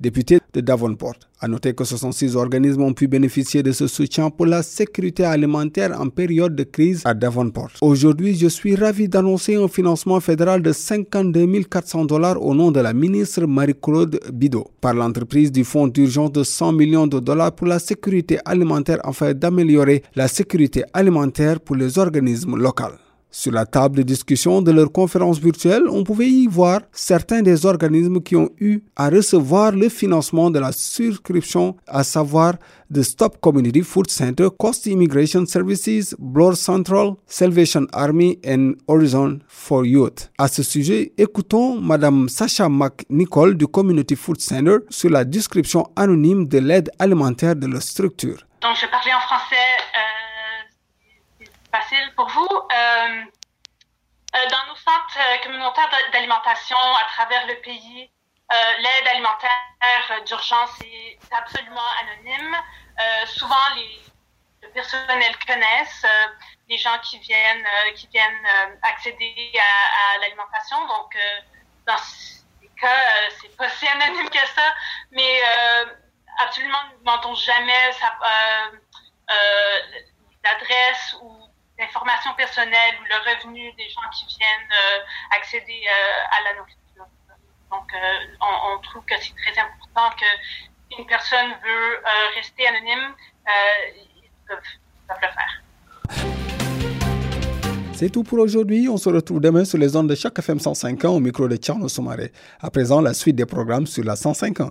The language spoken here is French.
députée de Davenport. A noter que 66 organismes ont pu bénéficier de ce soutien pour la sécurité alimentaire en période de crise à Davenport. Aujourd'hui, je suis ravi d'annoncer un financement fédéral de 52 400 dollars au nom de la ministre Marie-Claude Bidot par l'entreprise du Fonds d'urgence de 100 millions de dollars pour la sécurité alimentaire afin d'améliorer la sécurité alimentaire pour les organismes locaux. Sur la table de discussion de leur conférence virtuelle, on pouvait y voir certains des organismes qui ont eu à recevoir le financement de la souscription, à savoir the Stop Community Food Center, Coast Immigration Services, Bloor Central, Salvation Army et Horizon for Youth. À ce sujet, écoutons Madame Sacha McNicol du Community Food Center sur la description anonyme de l'aide alimentaire de leur structure. Donc, je parlais en français. Euh facile pour vous. Euh, euh, dans nos centres euh, communautaires d'alimentation à travers le pays, l'aide alimentaire d'urgence est absolument anonyme. souvent, les, le personnel connaissent les gens qui viennent, qui viennent accéder à, l'alimentation. Donc, dans ces cas, c'est pas si anonyme que ça, mais absolument, ne demandons jamais l'adresse ou l'information personnelle ou le revenu des gens qui viennent euh, accéder euh, à la nourriture. Donc, euh, on, trouve que c'est très important que une personne veut rester anonyme, ils peuvent, le faire. C'est tout pour aujourd'hui. On se retrouve demain sur les ondes de chaque FM 105 ans au micro de Tcherno Soumaré. À présent, la suite des programmes sur la 105 ans.